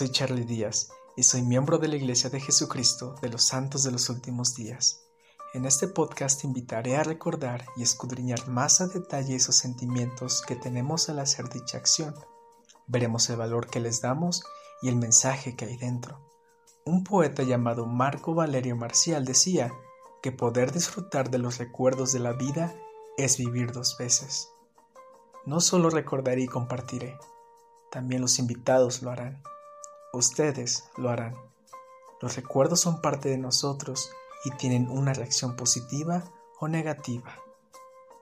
soy Charlie Díaz y soy miembro de la Iglesia de Jesucristo de los Santos de los Últimos Días. En este podcast invitaré a recordar y escudriñar más a detalle esos sentimientos que tenemos al hacer dicha acción. Veremos el valor que les damos y el mensaje que hay dentro. Un poeta llamado Marco Valerio Marcial decía que poder disfrutar de los recuerdos de la vida es vivir dos veces. No solo recordaré y compartiré, también los invitados lo harán. Ustedes lo harán. Los recuerdos son parte de nosotros y tienen una reacción positiva o negativa.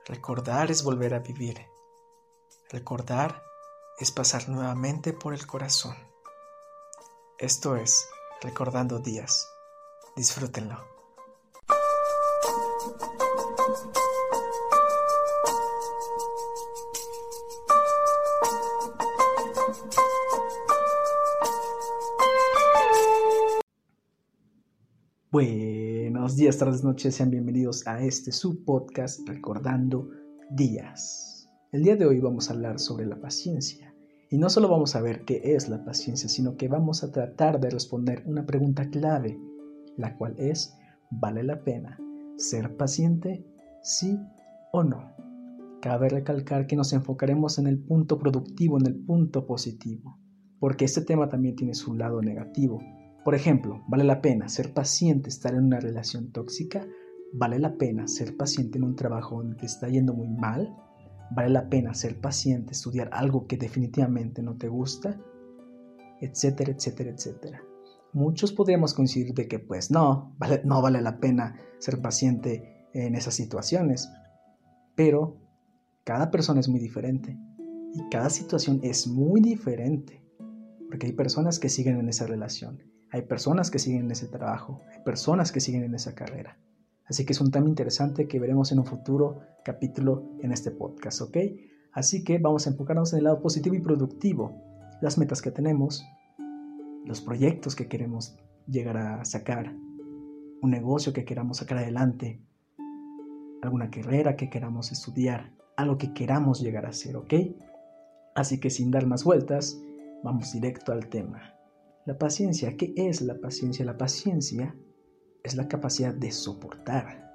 Recordar es volver a vivir. Recordar es pasar nuevamente por el corazón. Esto es Recordando Días. Disfrútenlo. Buenos días, tardes, noches, sean bienvenidos a este su podcast Recordando Días. El día de hoy vamos a hablar sobre la paciencia. Y no solo vamos a ver qué es la paciencia, sino que vamos a tratar de responder una pregunta clave, la cual es, ¿vale la pena ser paciente? ¿Sí o no? Cabe recalcar que nos enfocaremos en el punto productivo, en el punto positivo, porque este tema también tiene su lado negativo por ejemplo, ¿vale la pena ser paciente estar en una relación tóxica? ¿Vale la pena ser paciente en un trabajo donde te está yendo muy mal? ¿Vale la pena ser paciente, estudiar algo que definitivamente no te gusta? Etcétera, etcétera, etcétera. Muchos podríamos coincidir de que pues no, no vale la pena ser paciente en esas situaciones. Pero cada persona es muy diferente y cada situación es muy diferente. Porque hay personas que siguen en esa relación hay personas que siguen en ese trabajo, hay personas que siguen en esa carrera. Así que es un tema interesante que veremos en un futuro capítulo en este podcast, ¿ok? Así que vamos a enfocarnos en el lado positivo y productivo, las metas que tenemos, los proyectos que queremos llegar a sacar, un negocio que queramos sacar adelante, alguna carrera que queramos estudiar, algo que queramos llegar a hacer, ¿ok? Así que sin dar más vueltas, vamos directo al tema. La paciencia, ¿qué es la paciencia? La paciencia es la capacidad de soportar.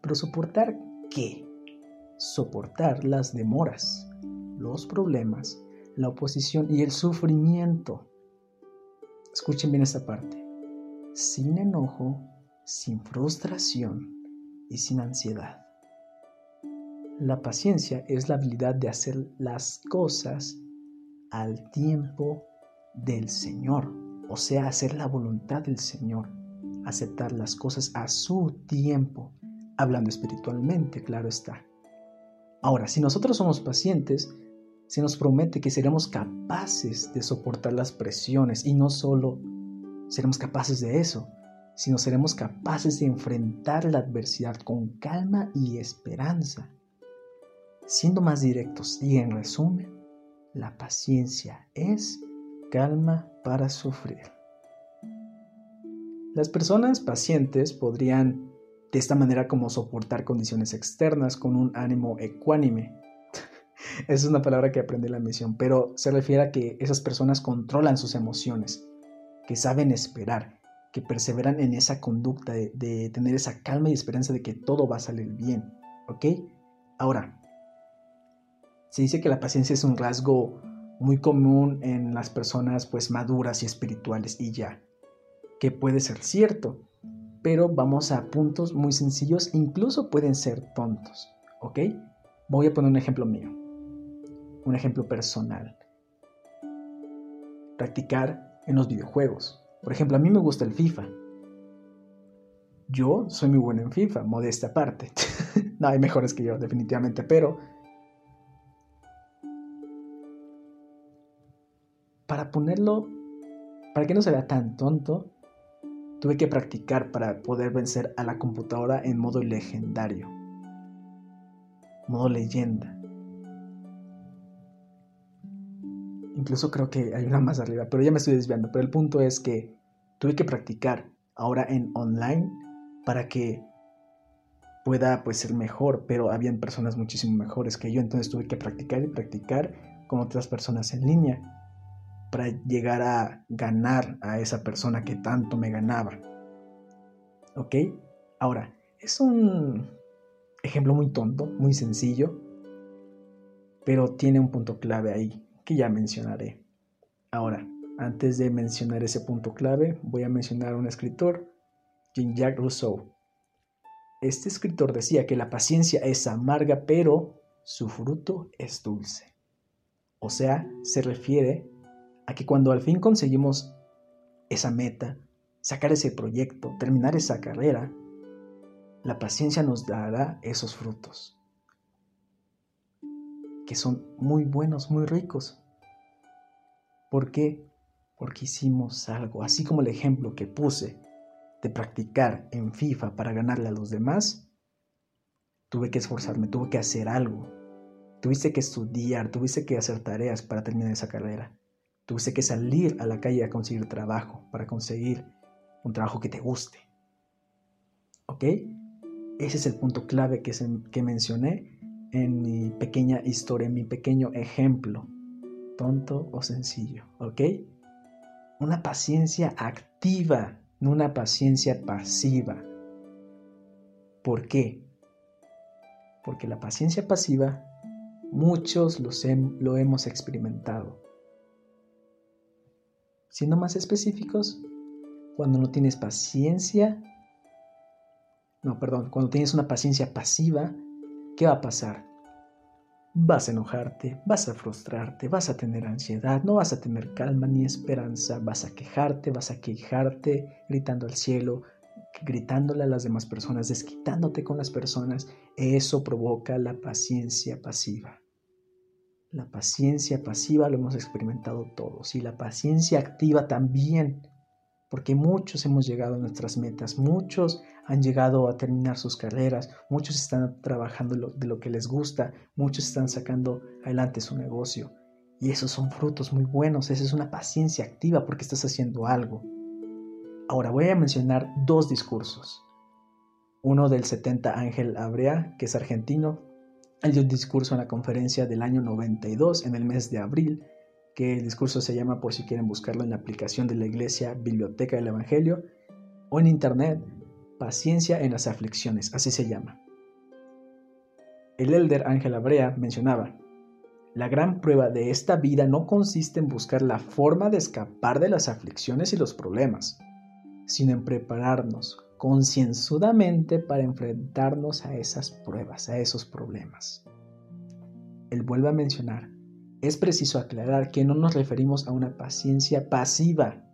Pero soportar qué? Soportar las demoras, los problemas, la oposición y el sufrimiento. Escuchen bien esta parte. Sin enojo, sin frustración y sin ansiedad. La paciencia es la habilidad de hacer las cosas al tiempo del Señor, o sea, hacer la voluntad del Señor, aceptar las cosas a su tiempo, hablando espiritualmente, claro está. Ahora, si nosotros somos pacientes, se nos promete que seremos capaces de soportar las presiones y no solo seremos capaces de eso, sino seremos capaces de enfrentar la adversidad con calma y esperanza. Siendo más directos y en resumen, la paciencia es calma para sufrir. Las personas pacientes podrían de esta manera como soportar condiciones externas con un ánimo ecuánime. Esa es una palabra que aprendí en la misión, pero se refiere a que esas personas controlan sus emociones, que saben esperar, que perseveran en esa conducta de, de tener esa calma y esperanza de que todo va a salir bien. ¿Ok? Ahora, se dice que la paciencia es un rasgo muy común en las personas pues maduras y espirituales y ya, que puede ser cierto, pero vamos a puntos muy sencillos, incluso pueden ser tontos, ¿ok? Voy a poner un ejemplo mío, un ejemplo personal. Practicar en los videojuegos. Por ejemplo, a mí me gusta el FIFA. Yo soy muy bueno en FIFA, modesta aparte. no, hay mejores que yo, definitivamente, pero ponerlo, para que no se vea tan tonto, tuve que practicar para poder vencer a la computadora en modo legendario, modo leyenda. Incluso creo que hay una más arriba, pero ya me estoy desviando. Pero el punto es que tuve que practicar ahora en online para que pueda pues ser mejor, pero habían personas muchísimo mejores que yo, entonces tuve que practicar y practicar con otras personas en línea para llegar a ganar a esa persona que tanto me ganaba. ¿Ok? Ahora, es un ejemplo muy tonto, muy sencillo, pero tiene un punto clave ahí que ya mencionaré. Ahora, antes de mencionar ese punto clave, voy a mencionar a un escritor, Jean-Jacques Rousseau. Este escritor decía que la paciencia es amarga, pero su fruto es dulce. O sea, se refiere a que cuando al fin conseguimos esa meta, sacar ese proyecto, terminar esa carrera, la paciencia nos dará esos frutos, que son muy buenos, muy ricos. ¿Por qué? Porque hicimos algo, así como el ejemplo que puse de practicar en FIFA para ganarle a los demás, tuve que esforzarme, tuve que hacer algo, tuviste que estudiar, tuviste que hacer tareas para terminar esa carrera, tuviste que salir a la calle a conseguir trabajo, para conseguir un trabajo que te guste. ¿Ok? Ese es el punto clave que, que mencioné en mi pequeña historia, en mi pequeño ejemplo, tonto o sencillo, ¿ok? Una paciencia activa, no una paciencia pasiva. ¿Por qué? Porque la paciencia pasiva muchos lo hemos experimentado. Siendo más específicos, cuando no tienes paciencia, no, perdón, cuando tienes una paciencia pasiva, ¿qué va a pasar? Vas a enojarte, vas a frustrarte, vas a tener ansiedad, no vas a tener calma ni esperanza, vas a quejarte, vas a quejarte gritando al cielo, gritándole a las demás personas, desquitándote con las personas. Eso provoca la paciencia pasiva. La paciencia pasiva lo hemos experimentado todos y la paciencia activa también porque muchos hemos llegado a nuestras metas, muchos han llegado a terminar sus carreras, muchos están trabajando de lo que les gusta, muchos están sacando adelante su negocio. Y esos son frutos muy buenos, esa es una paciencia activa porque estás haciendo algo. Ahora voy a mencionar dos discursos. Uno del 70 Ángel Abrea, que es argentino. Él un discurso en la conferencia del año 92, en el mes de abril, que el discurso se llama, por si quieren buscarlo en la aplicación de la iglesia Biblioteca del Evangelio, o en internet, Paciencia en las aflicciones, así se llama. El elder Ángel Abrea mencionaba, la gran prueba de esta vida no consiste en buscar la forma de escapar de las aflicciones y los problemas, sino en prepararnos concienzudamente para enfrentarnos a esas pruebas, a esos problemas. Él vuelve a mencionar, es preciso aclarar que no nos referimos a una paciencia pasiva,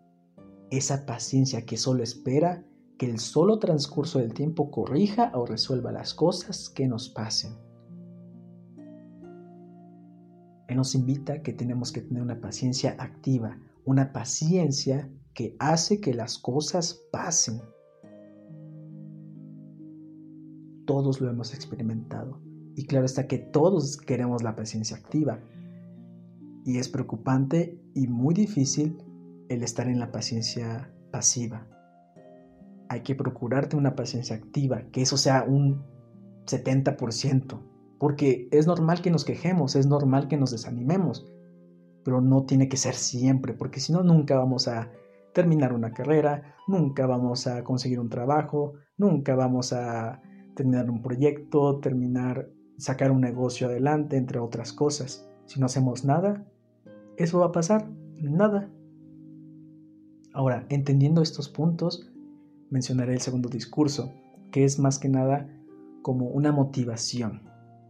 esa paciencia que solo espera que el solo transcurso del tiempo corrija o resuelva las cosas que nos pasen. Él nos invita a que tenemos que tener una paciencia activa, una paciencia que hace que las cosas pasen. Todos lo hemos experimentado. Y claro está que todos queremos la paciencia activa, y es preocupante y muy difícil el estar en la paciencia pasiva. Hay que procurarte una paciencia activa, que eso sea un 70%, porque es normal que nos quejemos, es normal que nos desanimemos, pero no tiene que ser siempre, porque si no, nunca vamos a terminar una carrera, nunca vamos a conseguir un trabajo, nunca vamos a terminar un proyecto, terminar, sacar un negocio adelante, entre otras cosas. Si no hacemos nada, eso va a pasar, nada. Ahora, entendiendo estos puntos, mencionaré el segundo discurso, que es más que nada como una motivación.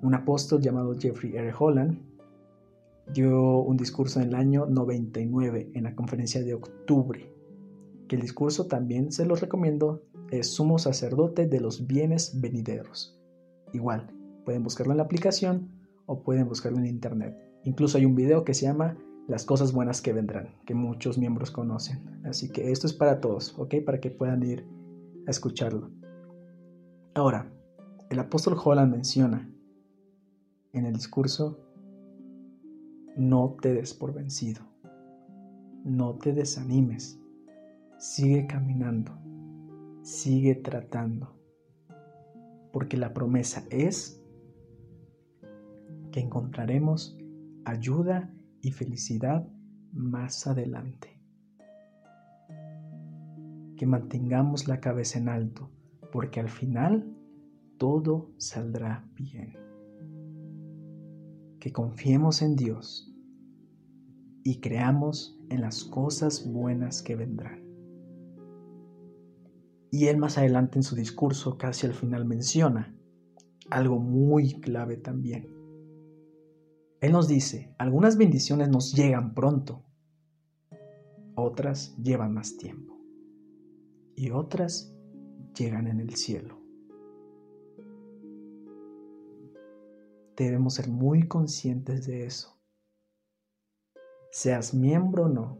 Un apóstol llamado Jeffrey R. Holland dio un discurso en el año 99 en la conferencia de octubre, que el discurso también se los recomiendo, es Sumo Sacerdote de los Bienes Venideros. Igual, pueden buscarlo en la aplicación o pueden buscarlo en internet. Incluso hay un video que se llama las cosas buenas que vendrán, que muchos miembros conocen. Así que esto es para todos, ¿ok? Para que puedan ir a escucharlo. Ahora, el apóstol Holland menciona en el discurso, no te des por vencido, no te desanimes, sigue caminando, sigue tratando, porque la promesa es que encontraremos ayuda y felicidad más adelante. Que mantengamos la cabeza en alto, porque al final todo saldrá bien. Que confiemos en Dios y creamos en las cosas buenas que vendrán. Y él más adelante en su discurso, casi al final, menciona algo muy clave también. Él nos dice, algunas bendiciones nos llegan pronto, otras llevan más tiempo y otras llegan en el cielo. Debemos ser muy conscientes de eso. Seas miembro o no,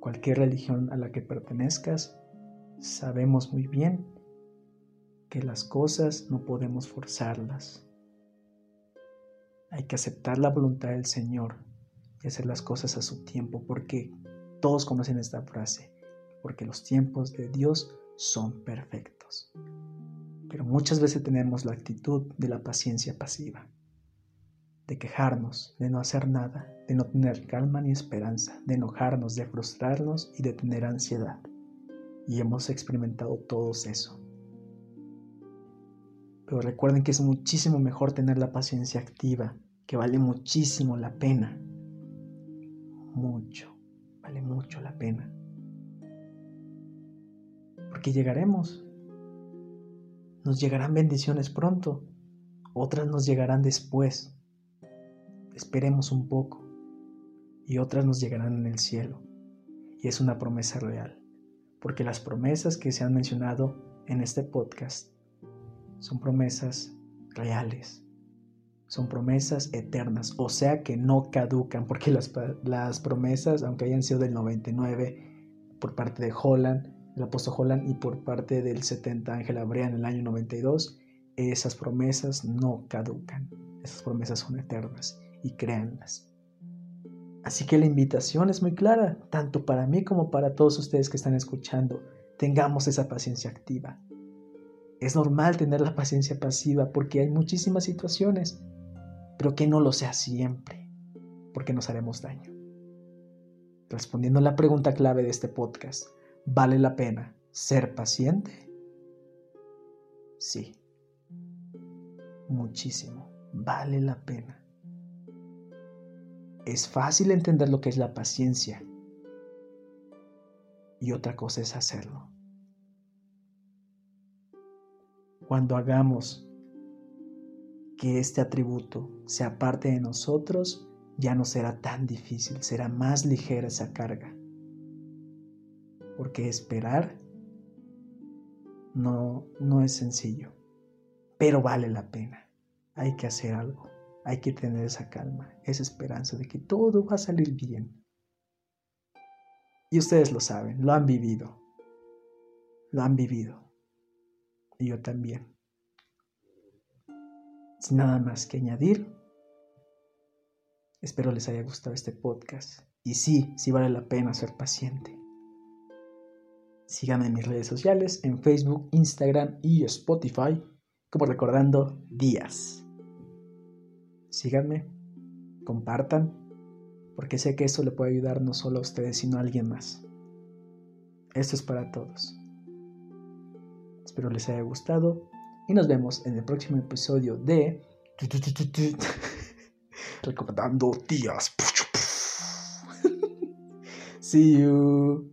cualquier religión a la que pertenezcas, sabemos muy bien que las cosas no podemos forzarlas. Hay que aceptar la voluntad del Señor y hacer las cosas a su tiempo, porque todos conocen esta frase, porque los tiempos de Dios son perfectos. Pero muchas veces tenemos la actitud de la paciencia pasiva, de quejarnos, de no hacer nada, de no tener calma ni esperanza, de enojarnos, de frustrarnos y de tener ansiedad. Y hemos experimentado todo eso. Pero recuerden que es muchísimo mejor tener la paciencia activa, que vale muchísimo la pena. Mucho, vale mucho la pena. Porque llegaremos. Nos llegarán bendiciones pronto, otras nos llegarán después. Esperemos un poco y otras nos llegarán en el cielo. Y es una promesa real, porque las promesas que se han mencionado en este podcast son promesas reales, son promesas eternas, o sea que no caducan, porque las, las promesas, aunque hayan sido del 99 por parte de Holland, el apóstol Holland, y por parte del 70 Ángel Abrea en el año 92, esas promesas no caducan, esas promesas son eternas y créanlas. Así que la invitación es muy clara, tanto para mí como para todos ustedes que están escuchando. Tengamos esa paciencia activa. Es normal tener la paciencia pasiva porque hay muchísimas situaciones, pero que no lo sea siempre, porque nos haremos daño. Respondiendo a la pregunta clave de este podcast, ¿vale la pena ser paciente? Sí, muchísimo, vale la pena. Es fácil entender lo que es la paciencia y otra cosa es hacerlo. cuando hagamos que este atributo sea parte de nosotros, ya no será tan difícil, será más ligera esa carga. Porque esperar no, no es sencillo, pero vale la pena. Hay que hacer algo, hay que tener esa calma, esa esperanza de que todo va a salir bien. Y ustedes lo saben, lo han vivido, lo han vivido y yo también. Sin nada más que añadir, espero les haya gustado este podcast. Y sí, sí vale la pena ser paciente. Síganme en mis redes sociales, en Facebook, Instagram y Spotify, como recordando días. Síganme, compartan, porque sé que eso le puede ayudar no solo a ustedes, sino a alguien más. Esto es para todos. Espero les haya gustado y nos vemos en el próximo episodio de Recordando días. See you.